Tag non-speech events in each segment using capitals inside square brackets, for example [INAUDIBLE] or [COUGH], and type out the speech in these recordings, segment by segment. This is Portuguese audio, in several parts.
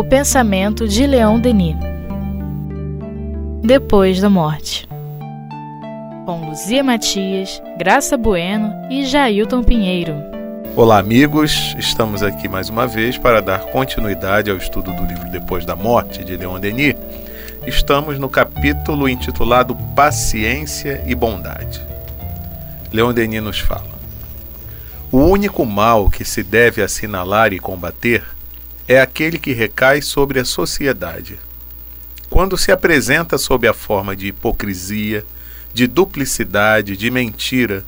O pensamento de Leon Denis. Depois da morte. Com Luzia Matias, Graça Bueno e Jailton Pinheiro. Olá, amigos. Estamos aqui mais uma vez para dar continuidade ao estudo do livro Depois da Morte de Leon Denis. Estamos no capítulo intitulado Paciência e Bondade. Leon Denis nos fala: O único mal que se deve assinalar e combater é aquele que recai sobre a sociedade. Quando se apresenta sob a forma de hipocrisia, de duplicidade, de mentira,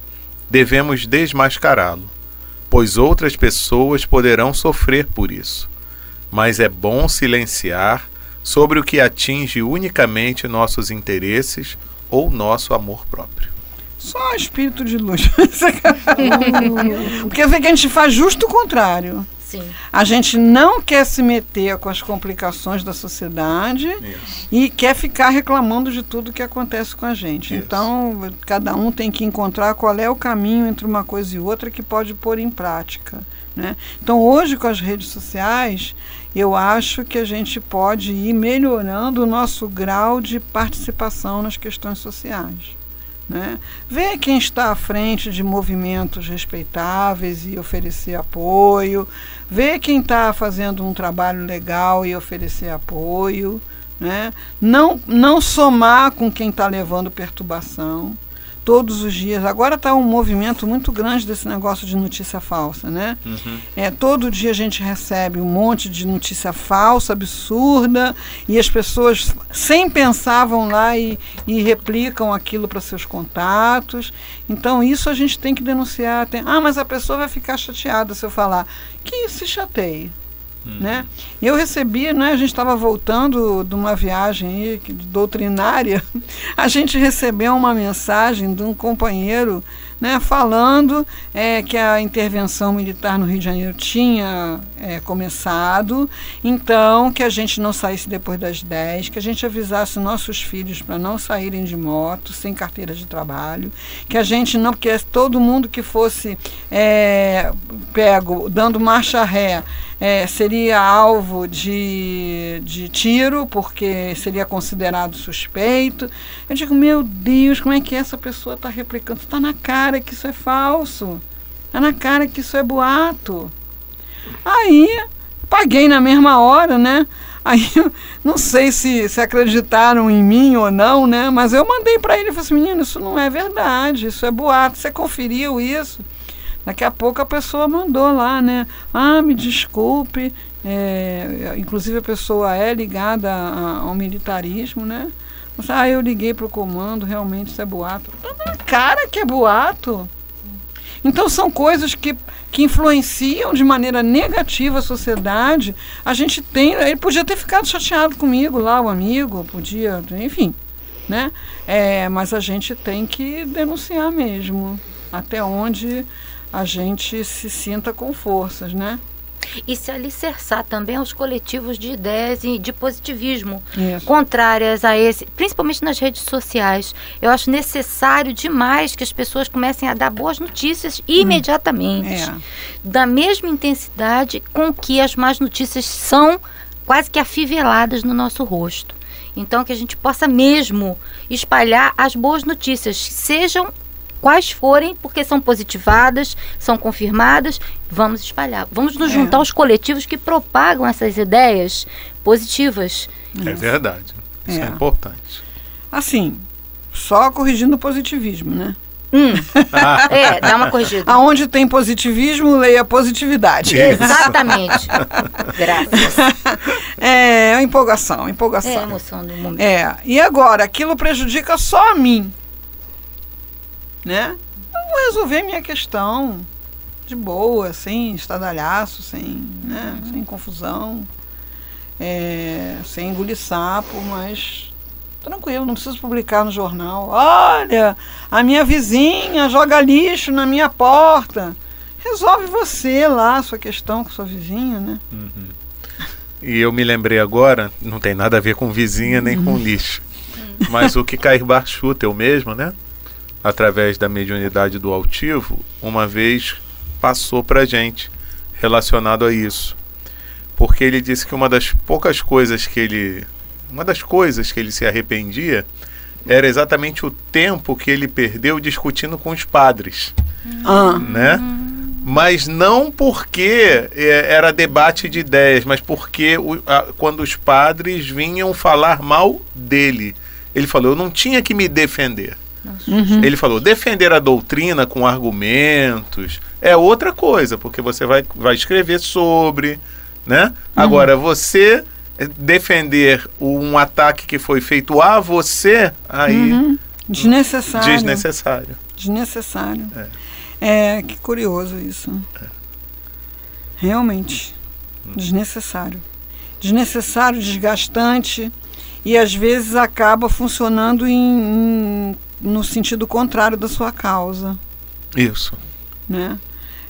devemos desmascará-lo, pois outras pessoas poderão sofrer por isso. Mas é bom silenciar sobre o que atinge unicamente nossos interesses ou nosso amor próprio. Só espírito de luz. [LAUGHS] [LAUGHS] Porque vê que a gente faz justo o contrário. Sim. A gente não quer se meter com as complicações da sociedade Isso. e quer ficar reclamando de tudo que acontece com a gente. Isso. Então, cada um tem que encontrar qual é o caminho entre uma coisa e outra que pode pôr em prática. Né? Então, hoje, com as redes sociais, eu acho que a gente pode ir melhorando o nosso grau de participação nas questões sociais. Né? Ver quem está à frente de movimentos respeitáveis e oferecer apoio, ver quem está fazendo um trabalho legal e oferecer apoio, né? não, não somar com quem está levando perturbação todos os dias. Agora está um movimento muito grande desse negócio de notícia falsa, né? Uhum. É, todo dia a gente recebe um monte de notícia falsa, absurda, e as pessoas, sem pensar, vão lá e, e replicam aquilo para seus contatos. Então, isso a gente tem que denunciar. Tem, ah, mas a pessoa vai ficar chateada se eu falar. Que se chateie. Né? Eu recebi, né, a gente estava voltando de uma viagem aí, que- doutrinária, [LAUGHS] a gente recebeu uma mensagem de um companheiro né, falando é, que a intervenção militar no Rio de Janeiro tinha é, começado, então que a gente não saísse depois das 10, que a gente avisasse nossos filhos para não saírem de moto, sem carteira de trabalho, que a gente não, porque todo mundo que fosse é, pego dando marcha ré é, seria alvo de, de tiro, porque seria considerado suspeito. Eu digo, meu Deus, como é que essa pessoa está replicando? Está na cara que isso é falso. Está na cara que isso é boato. Aí, paguei na mesma hora, né? Aí, [LAUGHS] não sei se, se acreditaram em mim ou não, né? Mas eu mandei para ele e falei assim, menino, isso não é verdade, isso é boato. Você conferiu isso? Daqui a pouco a pessoa mandou lá, né? Ah, me desculpe. é, inclusive a pessoa é ligada a- ao militarismo, né? Ah, eu liguei para o comando, realmente isso é boato. Tá cara que é boato. Então são coisas que, que influenciam de maneira negativa a sociedade. A gente tem. Ele podia ter ficado chateado comigo lá, o amigo, podia, enfim. Né? É, mas a gente tem que denunciar mesmo. Até onde a gente se sinta com forças, né? E se alicerçar também aos coletivos de ideias e de positivismo Isso. contrárias a esse, principalmente nas redes sociais. Eu acho necessário demais que as pessoas comecem a dar boas notícias imediatamente. É. Da mesma intensidade com que as más notícias são quase que afiveladas no nosso rosto. Então que a gente possa mesmo espalhar as boas notícias, sejam quais forem, porque são positivadas, são confirmadas, vamos espalhar. Vamos nos É. juntar aos coletivos que propagam essas ideias positivas. É verdade. Isso é, É. importante. Assim, só corrigindo o positivismo, né? Hum, [LAUGHS] é, dá uma corrigida. Aonde tem positivismo, leia positividade. Exatamente. [LAUGHS] Graças. É, a empolgação, empolgação. É a emoção do momento. É, e agora, aquilo prejudica só a mim. Né? Eu vou resolver minha questão de boa, sem estadalhaço, sem, né, sem confusão, é, sem engolir sapo, mas tranquilo, não preciso publicar no jornal. Olha, a minha vizinha joga lixo na minha porta. Resolve você lá a sua questão com sua vizinha, né? E eu me lembrei agora, não tem nada a ver com vizinha nem com lixo. Mas o que Cair Bar chuta, eu mesmo, né? Através da mediunidade do altivo, uma vez passou pra gente relacionado a isso. porque ele disse que uma das poucas coisas que ele. Uma das coisas que ele se arrependia era exatamente o tempo que ele perdeu discutindo com os padres. Ah, Né? Mas não porque é, era debate de ideias, mas porque a- quando os padres vinham falar mal dele. Ele falou: eu não tinha que me defender. Ele falou: defender a doutrina com argumentos é outra coisa, porque você vai, vai escrever sobre, né? Agora, você defender um ataque que foi feito a você, aí desnecessário. desnecessário. Desnecessário. É. que curioso isso. Realmente. Desnecessário. Desnecessário, desgastante e às vezes acaba funcionando em, em- no sentido contrário da sua causa. Isso. Né?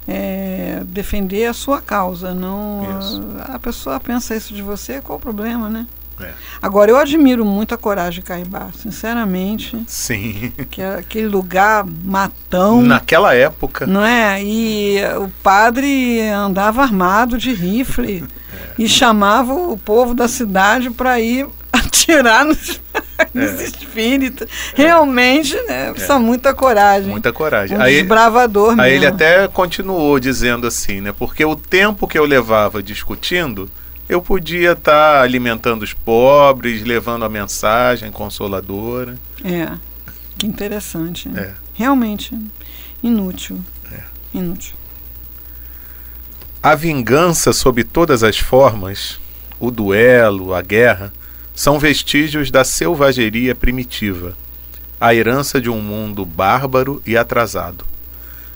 É, defender a sua causa, não a, a pessoa pensa isso de você, qual o problema, né? É. Agora eu admiro muito a coragem de Caibá, sinceramente, Sim. que é aquele lugar matão, Naquela época. não é? E o padre andava armado de rifle [LAUGHS] e chamava o povo da cidade para ir atirar nos, [LAUGHS] nos espíritos. Realmente, né? Precisa muita coragem. Muita coragem. Um Aí, desbravador mesmo. aí ele até continuou dizendo assim, né? Porque o tempo que eu levava discutindo, eu podia estar alimentando os pobres, levando a mensagem consoladora. É, que interessante. É. Realmente inútil. Inútil. A vingança sob todas as formas, o duelo, a guerra, são vestígios da selvageria primitiva, a herança de um mundo bárbaro e atrasado.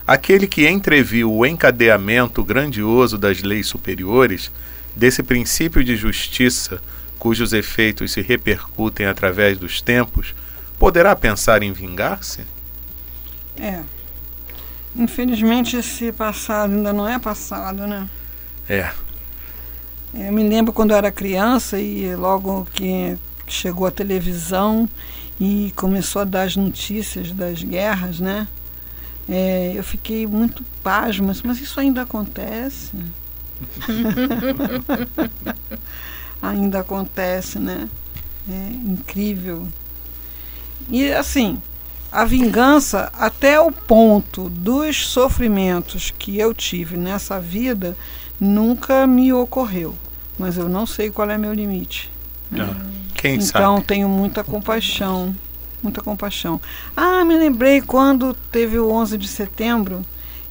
Aquele que entreviu o encadeamento grandioso das leis superiores, desse princípio de justiça cujos efeitos se repercutem através dos tempos, poderá pensar em vingar-se? É. Infelizmente esse passado ainda não é passado, né? É, Eu me lembro quando eu era criança e logo que chegou a televisão e começou a dar as notícias das guerras, né? É, eu fiquei muito pasma, mas isso ainda acontece? [LAUGHS] ainda acontece, né? É incrível. E assim, a vingança, até o ponto dos sofrimentos que eu tive nessa vida, nunca me ocorreu. Mas eu não sei qual é meu limite. né? Ah, quem então sabe? tenho muita compaixão. Muita compaixão. Ah, me lembrei quando teve o 11 de setembro.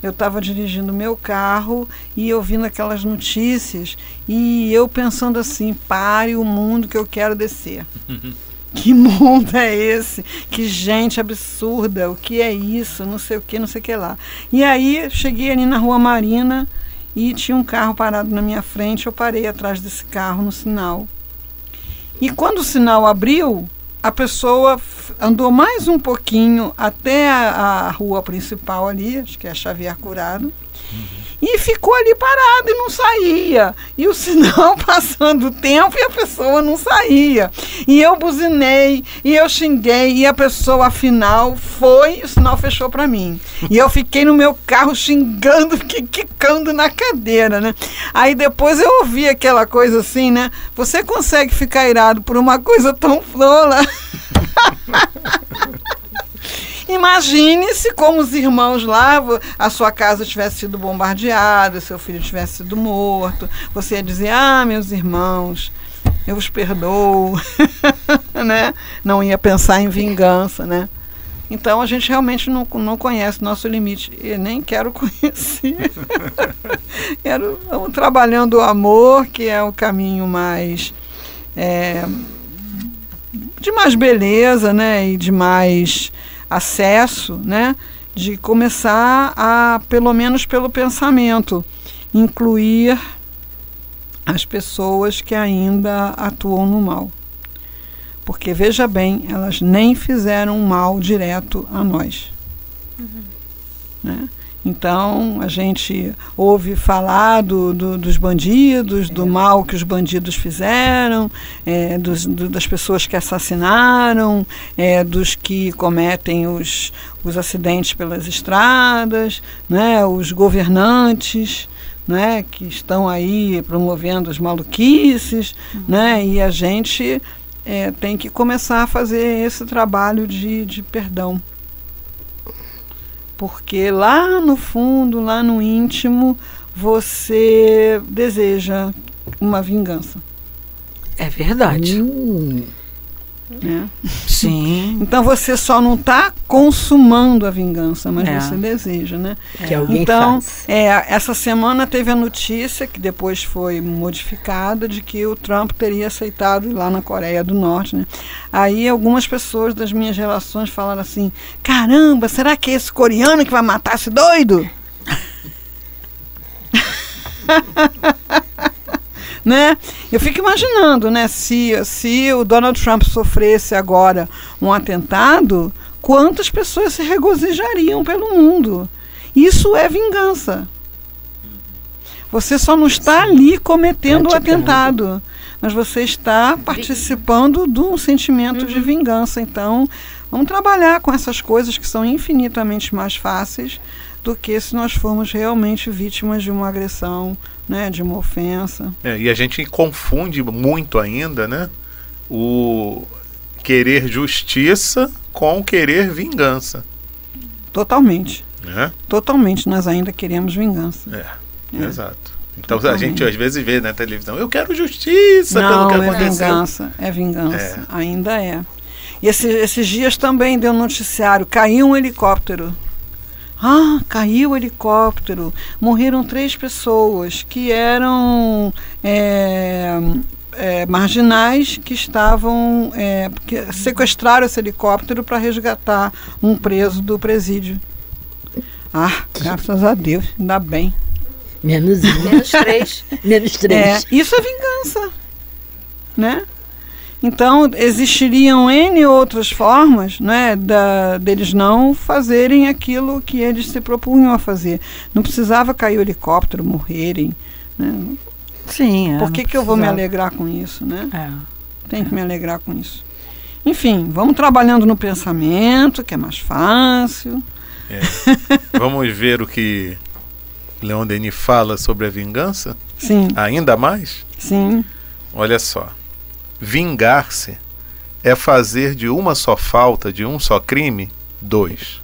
Eu estava dirigindo meu carro e ouvindo aquelas notícias e eu pensando assim: pare o mundo que eu quero descer. [LAUGHS] Que mundo é esse? Que gente absurda, o que é isso? Não sei o que, não sei o que lá. E aí cheguei ali na Rua Marina e tinha um carro parado na minha frente, eu parei atrás desse carro no sinal. E quando o sinal abriu, a pessoa andou mais um pouquinho até a, a rua principal ali, acho que é a Xavier Curado, e ficou ali parado e não saía. E o sinal [LAUGHS] passando o tempo e a pessoa não saía. E eu buzinei, e eu xinguei, e a pessoa afinal foi, e o sinal fechou para mim. E eu fiquei no meu carro xingando, [LAUGHS] quicando na cadeira, né? Aí depois eu ouvi aquela coisa assim, né? Você consegue ficar irado por uma coisa tão flola? [LAUGHS] Imagine se como os irmãos lá, a sua casa tivesse sido bombardeada, seu filho tivesse sido morto. Você ia dizer, ah, meus irmãos, eu os perdoo, [LAUGHS] né? Não ia pensar em vingança, né? Então a gente realmente não, não conhece nosso limite. E nem quero [LAUGHS] conhecer. quero estamos trabalhando o amor, que é o caminho mais é, de mais beleza, né? E de mais acesso, né? De começar a, pelo menos pelo pensamento, incluir as pessoas que ainda atuam no mal. Porque, veja bem, elas nem fizeram mal direto a nós. Né? Então, a gente ouve falar do, do- dos bandidos, do mal que os bandidos fizeram, é, dos- do- das pessoas que assassinaram, é, dos que cometem os, os acidentes pelas estradas, né, os governantes. né, que estão aí promovendo as maluquices, uhum. né, e a gente é, tem que começar a fazer esse trabalho de, de perdão. Porque lá no fundo, lá no íntimo, você deseja uma vingança. É verdade. Hum. Né? Sim. [LAUGHS] Então você só não está consumando a vingança, mas é. você deseja, né? Que alguém então, faz. É, essa semana teve a notícia, que depois foi modificada, de que o Trump teria aceitado ir lá na Coreia do Norte, né? Aí algumas pessoas das minhas relações falaram assim: caramba, será que é esse coreano que vai matar esse doido? [LAUGHS] né? Eu fico imaginando, né, se, se o Donald Trump sofresse agora um atentado, quantas pessoas se regozijariam pelo mundo? Isso é vingança. Você só não está ali cometendo o atentado, mas você está participando de um sentimento uhum. de vingança. Então, vamos trabalhar com essas coisas que são infinitamente mais fáceis do que se nós formos realmente vítimas de uma agressão né, de uma ofensa. É, e a gente confunde muito ainda, né, o querer justiça com querer vingança. Totalmente. É? Totalmente, nós ainda queremos vingança. É, é. exato. Então Totalmente. a gente às vezes vê na televisão, eu quero justiça Não, pelo que é aconteceu. Vingança, é vingança, é. ainda é. E esses, esses dias também deu um noticiário, caiu um helicóptero ah, caiu o helicóptero, morreram três pessoas que eram é, é, marginais que estavam é, que sequestraram esse helicóptero para resgatar um preso do presídio. Ah, graças a Deus, ainda bem. Menos um. Menos três. [LAUGHS] Menos três. É, isso é vingança, né? Então, existiriam N outras formas né, da, deles não fazerem aquilo que eles se propunham a fazer. Não precisava cair o helicóptero, morrerem. Né? Sim. É, Por que, que eu vou me alegrar com isso? Né? É. Tem que me alegrar com isso. Enfim, vamos trabalhando no pensamento, que é mais fácil. É. [LAUGHS] vamos ver o que Leon Denis fala sobre a vingança? Sim. Ainda mais? Sim. Olha só. Vingar-se é fazer de uma só falta, de um só crime, dois.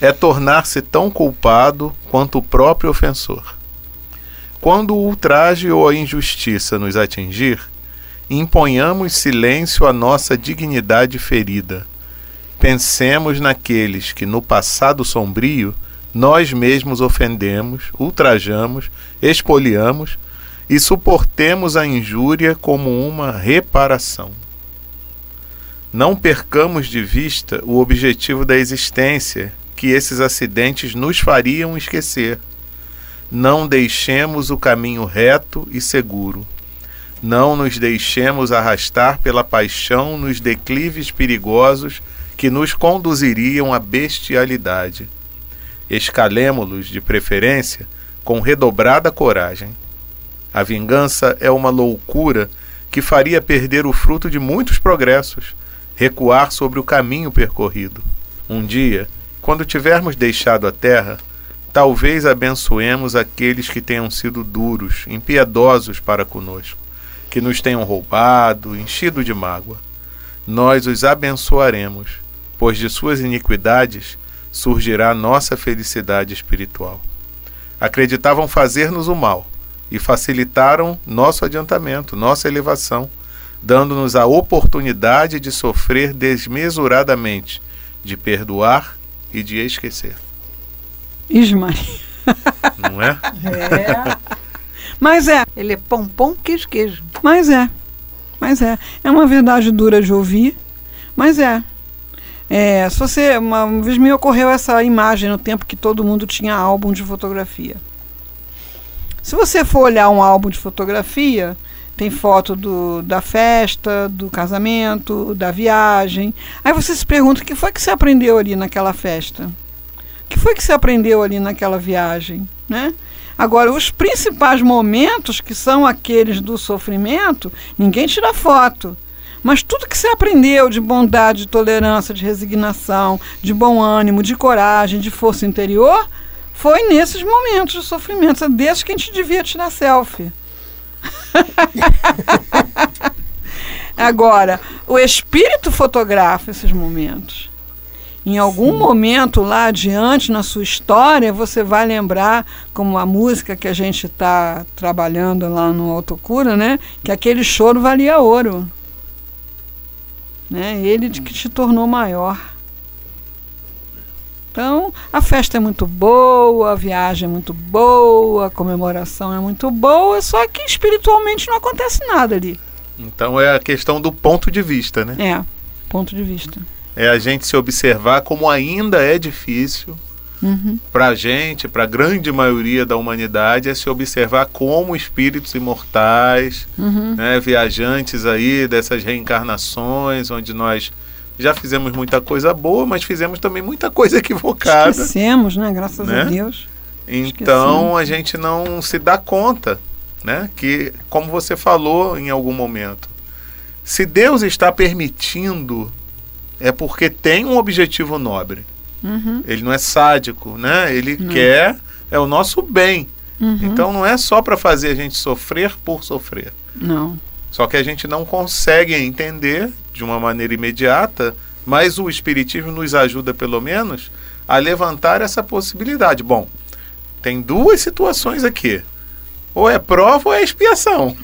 É tornar-se tão culpado quanto o próprio ofensor. Quando o ultraje ou a injustiça nos atingir, imponhamos silêncio à nossa dignidade ferida. Pensemos naqueles que, no passado sombrio, nós mesmos ofendemos, ultrajamos, expoliamos e suportemos a injúria como uma reparação. Não percamos de vista o objetivo da existência que esses acidentes nos fariam esquecer. Não deixemos o caminho reto e seguro. Não nos deixemos arrastar pela paixão nos declives perigosos que nos conduziriam à bestialidade. Escalemo-los, de preferência, com redobrada coragem. A vingança é uma loucura que faria perder o fruto de muitos progressos, recuar sobre o caminho percorrido. Um dia, quando tivermos deixado a terra, talvez abençoemos aqueles que tenham sido duros, impiedosos para conosco, que nos tenham roubado, enchido de mágoa. Nós os abençoaremos, pois de suas iniquidades surgirá nossa felicidade espiritual. Acreditavam fazer-nos o mal, e facilitaram nosso adiantamento, nossa elevação, dando-nos a oportunidade de sofrer desmesuradamente, de perdoar e de esquecer. Ismael. Não é? É. Mas é. Ele é pão, pão, queijo, queijo. Mas é. Mas é. É uma verdade dura de ouvir, mas é. É, se você, uma vez me ocorreu essa imagem no tempo que todo mundo tinha álbum de fotografia. Se você for olhar um álbum de fotografia, tem foto do, da festa, do casamento, da viagem. Aí você se pergunta: o que foi que você aprendeu ali naquela festa? O que foi que você aprendeu ali naquela viagem? Né? Agora, os principais momentos, que são aqueles do sofrimento, ninguém tira foto. Mas tudo que você aprendeu de bondade, de tolerância, de resignação, de bom ânimo, de coragem, de força interior, foi nesses momentos de sofrimento. É desses que a gente devia tirar selfie. [LAUGHS] Agora, o espírito fotografa esses momentos. Em algum Sim. momento lá adiante na sua história, você vai lembrar, como a música que a gente está trabalhando lá no Autocura, né? Que aquele choro valia ouro. Né? Ele que te tornou maior. Então, a festa é muito boa, a viagem é muito boa, a comemoração é muito boa, só que espiritualmente não acontece nada ali. Então é a questão do ponto de vista, né? É, ponto de vista. É a gente se observar como ainda é difícil uhum. para a gente, para a grande maioria da humanidade, é se observar como espíritos imortais, uhum. né, viajantes aí dessas reencarnações, onde nós já fizemos muita coisa boa, mas fizemos também muita coisa [LAUGHS] equivocada. Esquecemos, né? Graças né? a Deus. Então a gente não se dá conta, né? Que, como você falou em algum momento, se Deus está permitindo, é porque tem um objetivo nobre. Uhum. Ele não é sádico, né? Ele uhum. quer é o nosso bem. Uhum. Então não é só para fazer a gente sofrer por sofrer. Não. Só que a gente não consegue entender de uma maneira imediata, mas o Espiritismo nos ajuda, pelo menos, a levantar essa possibilidade. Bom, tem duas situações aqui. Ou é prova ou é expiação.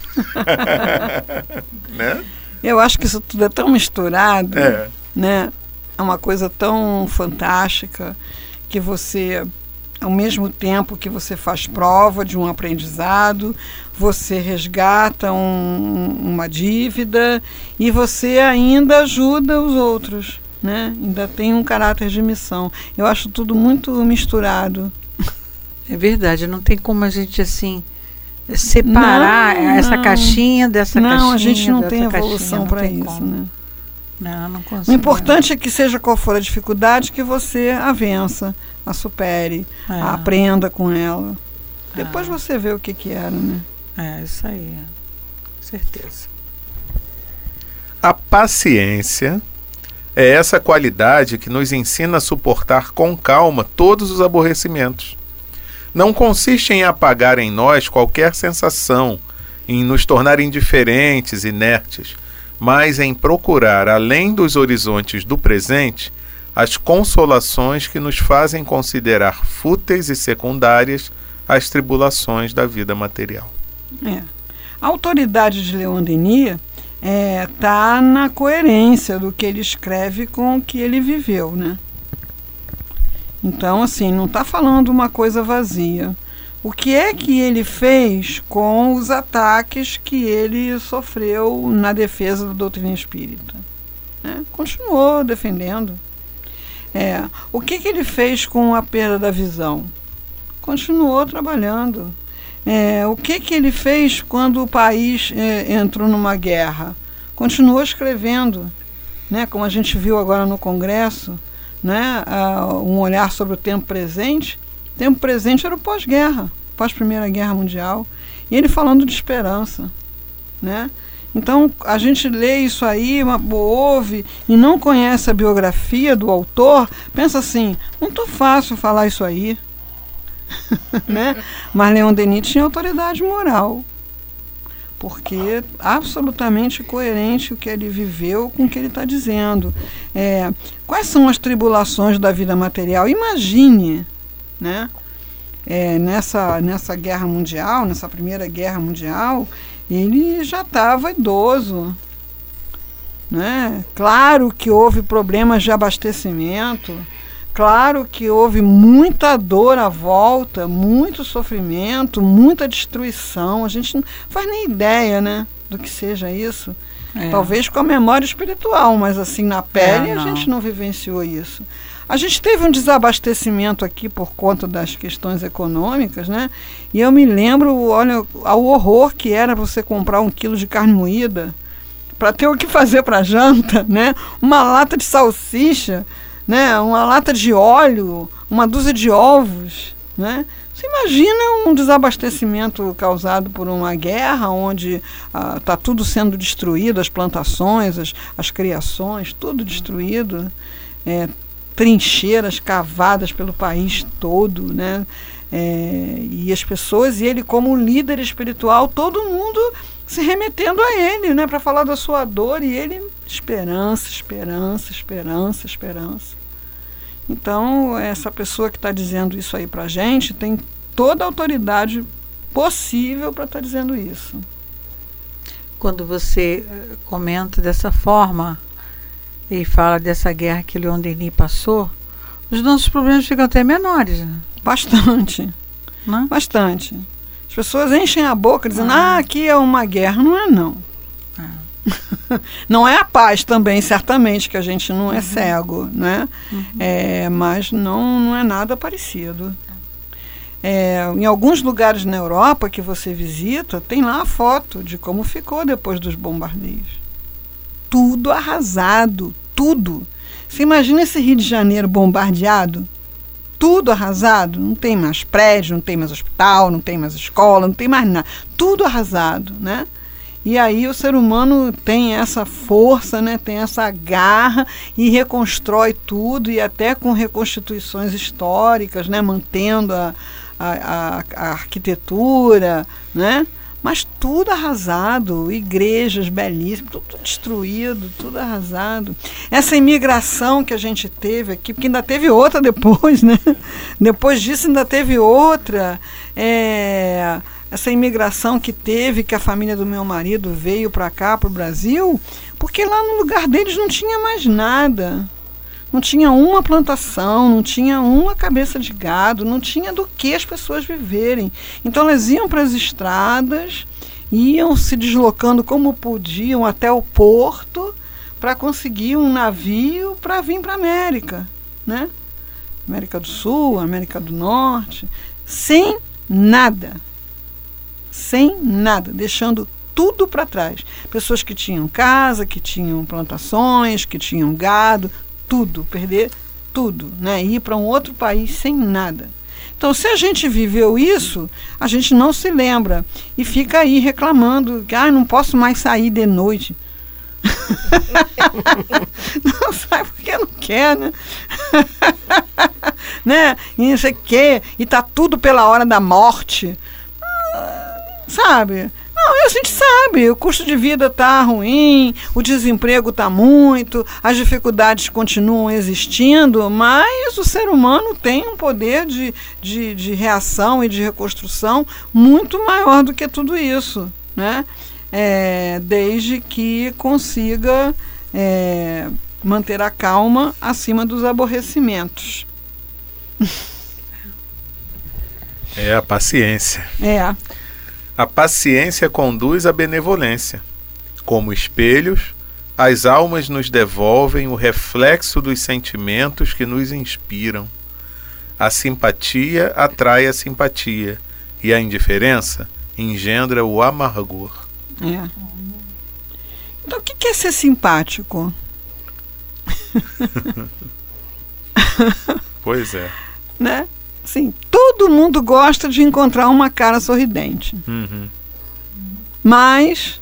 [LAUGHS] né? Eu acho que isso tudo é tão misturado, é. né? É uma coisa tão fantástica que você ao mesmo tempo que você faz prova de um aprendizado, você resgata um, uma dívida e você ainda ajuda os outros, né? Ainda tem um caráter de missão. Eu acho tudo muito misturado. É verdade, não tem como a gente assim separar não, essa não. caixinha dessa não, caixinha. Não, a gente não tem evolução para isso, como. né? Não, não consigo. O importante é que seja qual for a dificuldade que você a vença a supere, é. a aprenda com ela. Depois é. você vê o que que era, né? É, isso aí. Certeza. A paciência é essa qualidade que nos ensina a suportar com calma todos os aborrecimentos. Não consiste em apagar em nós qualquer sensação, em nos tornar indiferentes, inertes, mas em procurar, além dos horizontes do presente, as consolações que nos fazem considerar fúteis e secundárias as tribulações da vida material. É. A autoridade de Leon Denis está é, tá na coerência do que ele escreve com o que ele viveu, né? Então, assim, não está falando uma coisa vazia. O que é que ele fez com os ataques que ele sofreu na defesa da doutrina espírita? É, continuou defendendo. É, o que, que ele fez com a perda da visão? Continuou trabalhando. É, o que, que ele fez quando o país é, entrou numa guerra? Continuou escrevendo, né? como a gente viu agora no Congresso, né? um olhar sobre o tempo presente. Tempo presente era o pós-guerra, pós-Primeira Guerra Mundial. E ele falando de esperança. Né? Então, a gente lê isso aí, uma, ouve e não conhece a biografia do autor, pensa assim, muito fácil falar isso aí. [LAUGHS] né? Mas Leon Denis tinha autoridade moral, porque é absolutamente coerente o que ele viveu com o que ele está dizendo. É, quais são as tribulações da vida material? Imagine, né? É, nessa, nessa guerra mundial, nessa primeira guerra mundial, ele já estava idoso. Né? Claro que houve problemas de abastecimento, claro que houve muita dor à volta, muito sofrimento, muita destruição. A gente não faz nem ideia né, do que seja isso. É. Talvez com a memória espiritual, mas assim na pele é, a gente não vivenciou isso. A gente teve um desabastecimento aqui por conta das questões econômicas, né? E eu me lembro, olha, ao horror que era você comprar um quilo de carne moída para ter o que fazer para janta, né? Uma lata de salsicha, né? Uma lata de óleo, uma dúzia de ovos, né? Você imagina um desabastecimento causado por uma guerra onde está ah, tudo sendo destruído, as plantações, as, as criações, tudo destruído. É, trincheiras cavadas pelo país todo, né? É, e as pessoas, e ele como líder espiritual, todo mundo se remetendo a ele, né, para falar da sua dor, e ele esperança, esperança, esperança, esperança. Então, essa pessoa que está dizendo isso aí para a gente tem toda a autoridade possível para estar tá dizendo isso. Quando você eh, comenta dessa forma e fala dessa guerra que Leon Denis passou, os nossos problemas ficam até menores. Né? Bastante. Não? [LAUGHS] Né? Bastante. As pessoas enchem a boca dizendo, ah, ah aqui é uma guerra. Não é, não. Ah. [LAUGHS] não é a paz também, certamente, que a gente não é uhum. cego, né? Uhum. É, mas não, não é nada parecido. É, em alguns lugares na Europa que você visita, tem lá a foto de como ficou depois dos bombardeios. Tudo arrasado, tudo. Você imagina esse Rio de Janeiro bombardeado? Tudo arrasado, não tem mais prédio, não tem mais hospital, não tem mais escola, não tem mais nada. Tudo arrasado, né? E aí o ser humano tem essa força, né, tem essa garra e reconstrói tudo e até com reconstituições históricas, né, mantendo a, a, a, a arquitetura, né? Mas tudo arrasado, igrejas belíssimas, tudo destruído, tudo arrasado. Essa imigração que a gente teve aqui, porque ainda teve outra depois, né? Depois disso ainda teve outra. É, essa imigração que teve, que a família do meu marido veio para cá, para o Brasil, porque lá no lugar deles não tinha mais nada. Não tinha uma plantação, não tinha uma cabeça de gado, não tinha do que as pessoas viverem. Então elas iam para as estradas, iam se deslocando como podiam até o porto para conseguir um navio para vir para a América, né? América do Sul, América do Norte, sem nada. Sem nada, deixando tudo para trás. Pessoas que tinham casa, que tinham plantações, que tinham gado, tudo, perder tudo, né? Ir para um outro país sem nada. Então, se a gente viveu isso, a gente não se lembra e fica aí reclamando que ah, não posso mais sair de noite. [LAUGHS] não sai porque não quer, né? [LAUGHS] né? E não sei o quê, e tá tudo pela hora da morte. Ah, sabe? A gente sabe, o custo de vida está ruim, o desemprego está muito, as dificuldades continuam existindo, mas o ser humano tem um poder de, de, de reação e de reconstrução muito maior do que tudo isso, né? É, desde que consiga é, manter a calma acima dos aborrecimentos. É a paciência. É. A paciência conduz à benevolência. Como espelhos, as almas nos devolvem o reflexo dos sentimentos que nos inspiram. A simpatia atrai a simpatia e a indiferença engendra o amargor. É. Então, o que é ser simpático? [LAUGHS] pois é. Né? Sim, todo mundo gosta de encontrar uma cara sorridente. Uhum. Mas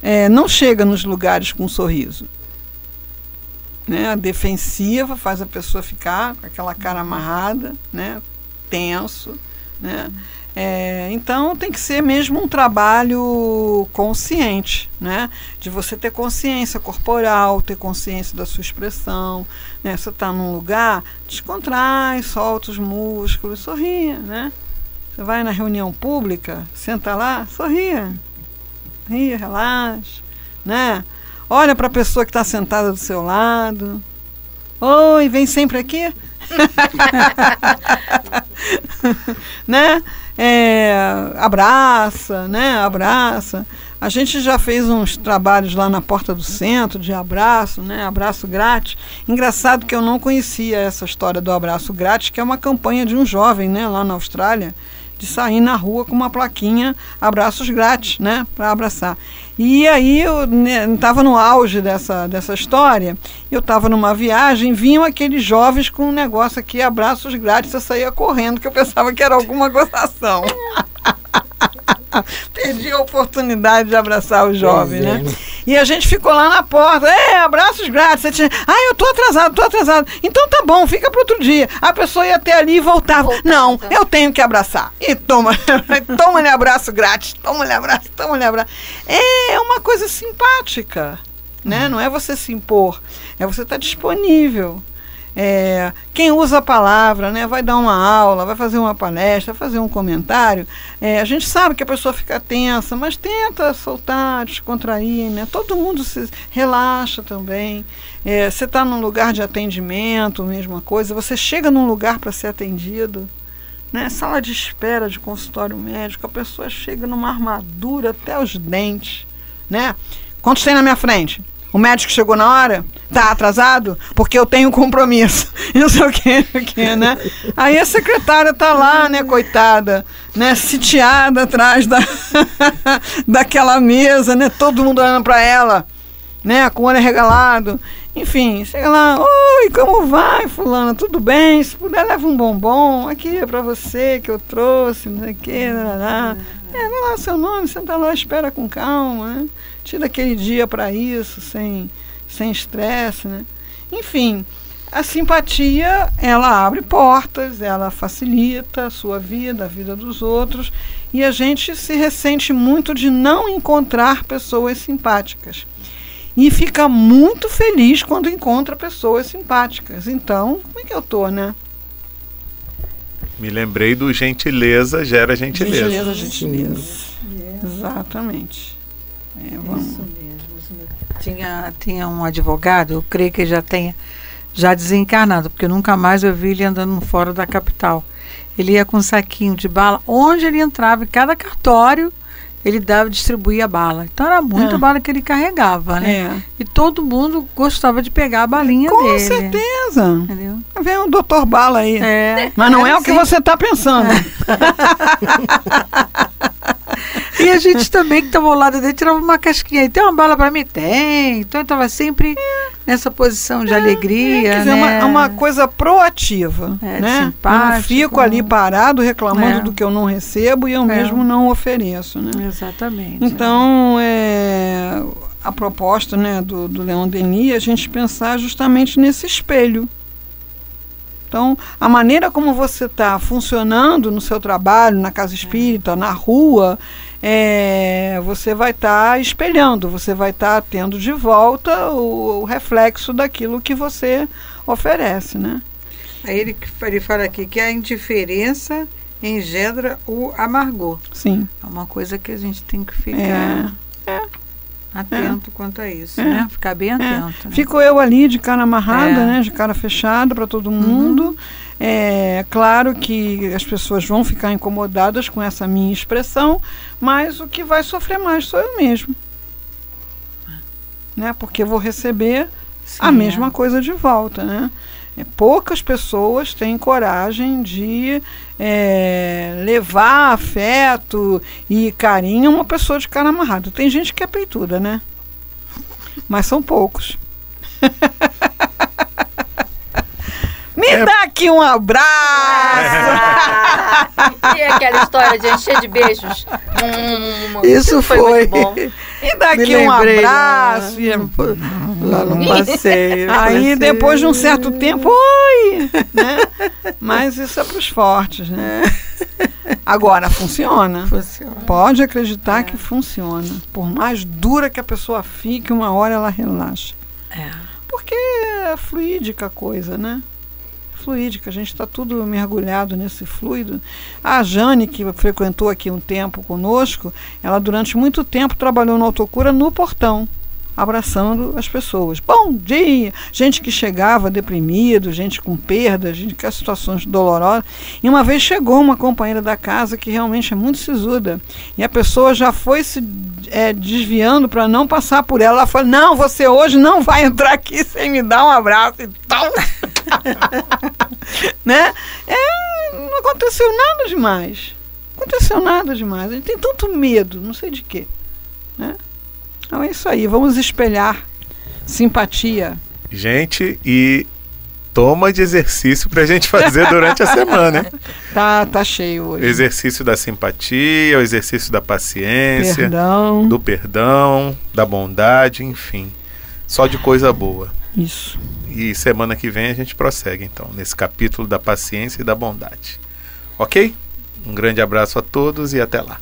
é, não chega nos lugares com um sorriso. Né? A defensiva faz a pessoa ficar com aquela cara amarrada, né? tenso. Né? É, então tem que ser mesmo um trabalho consciente, né? De você ter consciência corporal, ter consciência da sua expressão. Né? Você está num lugar, descontrai, solta os músculos, sorria, né? Você vai na reunião pública, senta lá, sorria. Ria, relaxa, né? Olha para a pessoa que está sentada do seu lado. Oi, vem sempre aqui? [LAUGHS] né? é, abraça, né? Abraça. A gente já fez uns trabalhos lá na porta do centro de abraço, né? Abraço grátis. Engraçado que eu não conhecia essa história do abraço grátis, que é uma campanha de um jovem, né? Lá na Austrália, de sair na rua com uma plaquinha abraços grátis, né? Para abraçar. E aí eu estava né, no auge dessa, dessa história, eu estava numa viagem, vinham aqueles jovens com um negócio aqui, abraços grátis, eu saía correndo, que eu pensava que era alguma gozação. [LAUGHS] [LAUGHS] Perdi a oportunidade de abraçar o jovem, né? E a gente ficou lá na porta, é, abraços grátis. Você tinha, ah, eu tô atrasado, tô atrasado. Então tá bom, fica pro outro dia. A pessoa ia até ali e voltava. Voltava. Não, eu tenho que abraçar. E toma, [LAUGHS] toma-lhe abraço grátis, toma-lhe abraço, toma-lhe abraço. É uma coisa simpática, né? Não é você se impor, é você estar disponível. É, quem usa a palavra, né, vai dar uma aula, vai fazer uma palestra, fazer um comentário, é, a gente sabe que a pessoa fica tensa, mas tenta soltar, descontrair, né? Todo mundo se relaxa também. É, você está num lugar de atendimento, mesma coisa. Você chega num lugar para ser atendido, né? Sala de espera de consultório médico, a pessoa chega numa armadura até os dentes, né? Quantos tem na minha frente? O médico chegou na hora? Tá atrasado? Porque eu tenho compromisso. [LAUGHS] Não sei o que, o né? Aí a secretária tá lá, né, coitada, né, sitiada atrás da, [LAUGHS] daquela mesa, né? Todo mundo olhando para ela, né, com o olho arregalado. Enfim, chega lá, oi, como vai, fulana? Tudo bem? Se puder, leva um bombom. Aqui é pra você que eu trouxe, não sei o que, lá. É, vai lá seu nome, senta lá, espera com calma, né? Tira aquele dia para isso, sem sem estresse, né? Enfim, a simpatia, ela abre portas, ela facilita a sua vida, a vida dos outros, e a gente se ressente muito de não encontrar pessoas simpáticas. E fica muito feliz quando encontra pessoas simpáticas. Então, como é que eu tô, né? Me lembrei do gentileza gera gentileza. Gentileza, gentileza. Exatamente. É, vamos. Isso mesmo, isso mesmo. Tinha, tinha um advogado, eu creio que ele já tenha já desencarnado, porque nunca mais eu vi ele andando fora da capital. Ele ia com um saquinho de bala, onde ele entrava, em cada cartório, ele dava, distribuía bala. Então era muita É. bala que ele carregava, né? É. E todo mundo gostava de pegar a balinha Com dele. certeza. Entendeu? Vem o doutor Bala aí. É. Mas não é o que assim. você está pensando. [LAUGHS] E a gente também que estava ao lado dele tirava uma casquinha. E tem uma bala para mim? Tem. Então eu estava sempre nessa posição de alegria. Quer dizer, né? uma, uma coisa proativa. É, né? Eu não simpático. fico ali parado reclamando É. do que eu não recebo e eu mesmo não ofereço. Né? Exatamente. Então, é, a proposta né, do, do Leon Denis é a gente pensar justamente nesse espelho. Então, a maneira como você está funcionando no seu trabalho, na casa espírita, na rua, é, você vai estar espelhando, você vai estar tendo de volta o, o reflexo daquilo que você oferece, né? Aí ele, ele fala aqui que a indiferença engendra o amargor. Sim. É uma coisa que a gente tem que ficar É, atento quanto a isso, É. né? Ficar bem atento. né? Fico eu ali de cara amarrada, É. Uhum. né, de cara fechada para todo mundo. É claro que as pessoas vão ficar incomodadas com essa minha expressão, mas o que vai sofrer mais sou eu mesmo. Né? Porque vou receber a Sim, mesma é. coisa de volta, né? É, poucas pessoas têm coragem de é, levar afeto e carinho a uma pessoa de cara amarrado. Tem gente que é peituda, né? Mas são poucos. [LAUGHS] Me É. dá aqui um abraço! [LAUGHS] e aquela história de encher de beijos? Hum, Isso foi. foi. muito bom. Me dá Me aqui um né? abraço! E- Lá no passeio. [LAUGHS] Aí passeio. depois de um certo tempo, oi! Né? Mas isso é para os fortes, né? Agora, funciona. Funciona. Pode acreditar que funciona. Por mais dura que a pessoa fique, uma hora ela relaxa. É. Porque é fluídica a coisa, né? Fluídica, a gente está tudo mergulhado nesse fluido. A Jane, que frequentou aqui um tempo conosco, ela durante muito tempo trabalhou na autocura no portão, abraçando as pessoas. Bom dia! Gente que chegava deprimido, gente com perda, gente com situações dolorosas. E uma vez chegou uma companheira da casa que realmente é muito sisuda. E a pessoa já foi se é, desviando para não passar por ela. Ela falou: Não, você hoje não vai entrar aqui sem me dar um abraço. Então, [LAUGHS] [LAUGHS] né? É, não aconteceu nada demais. Aconteceu nada demais. A gente tem tanto medo, não sei de quê. Né? Então é isso aí. Vamos espelhar simpatia. Gente, e toma de exercício para a gente fazer durante a semana. [LAUGHS] Tá, tá cheio hoje. Exercício da simpatia, o exercício da paciência, Perdão. do perdão, da bondade, enfim. Só de coisa boa. Isso. E semana que vem a gente prossegue, então, nesse capítulo da paciência e da bondade. Ok? Um grande abraço a todos e até lá.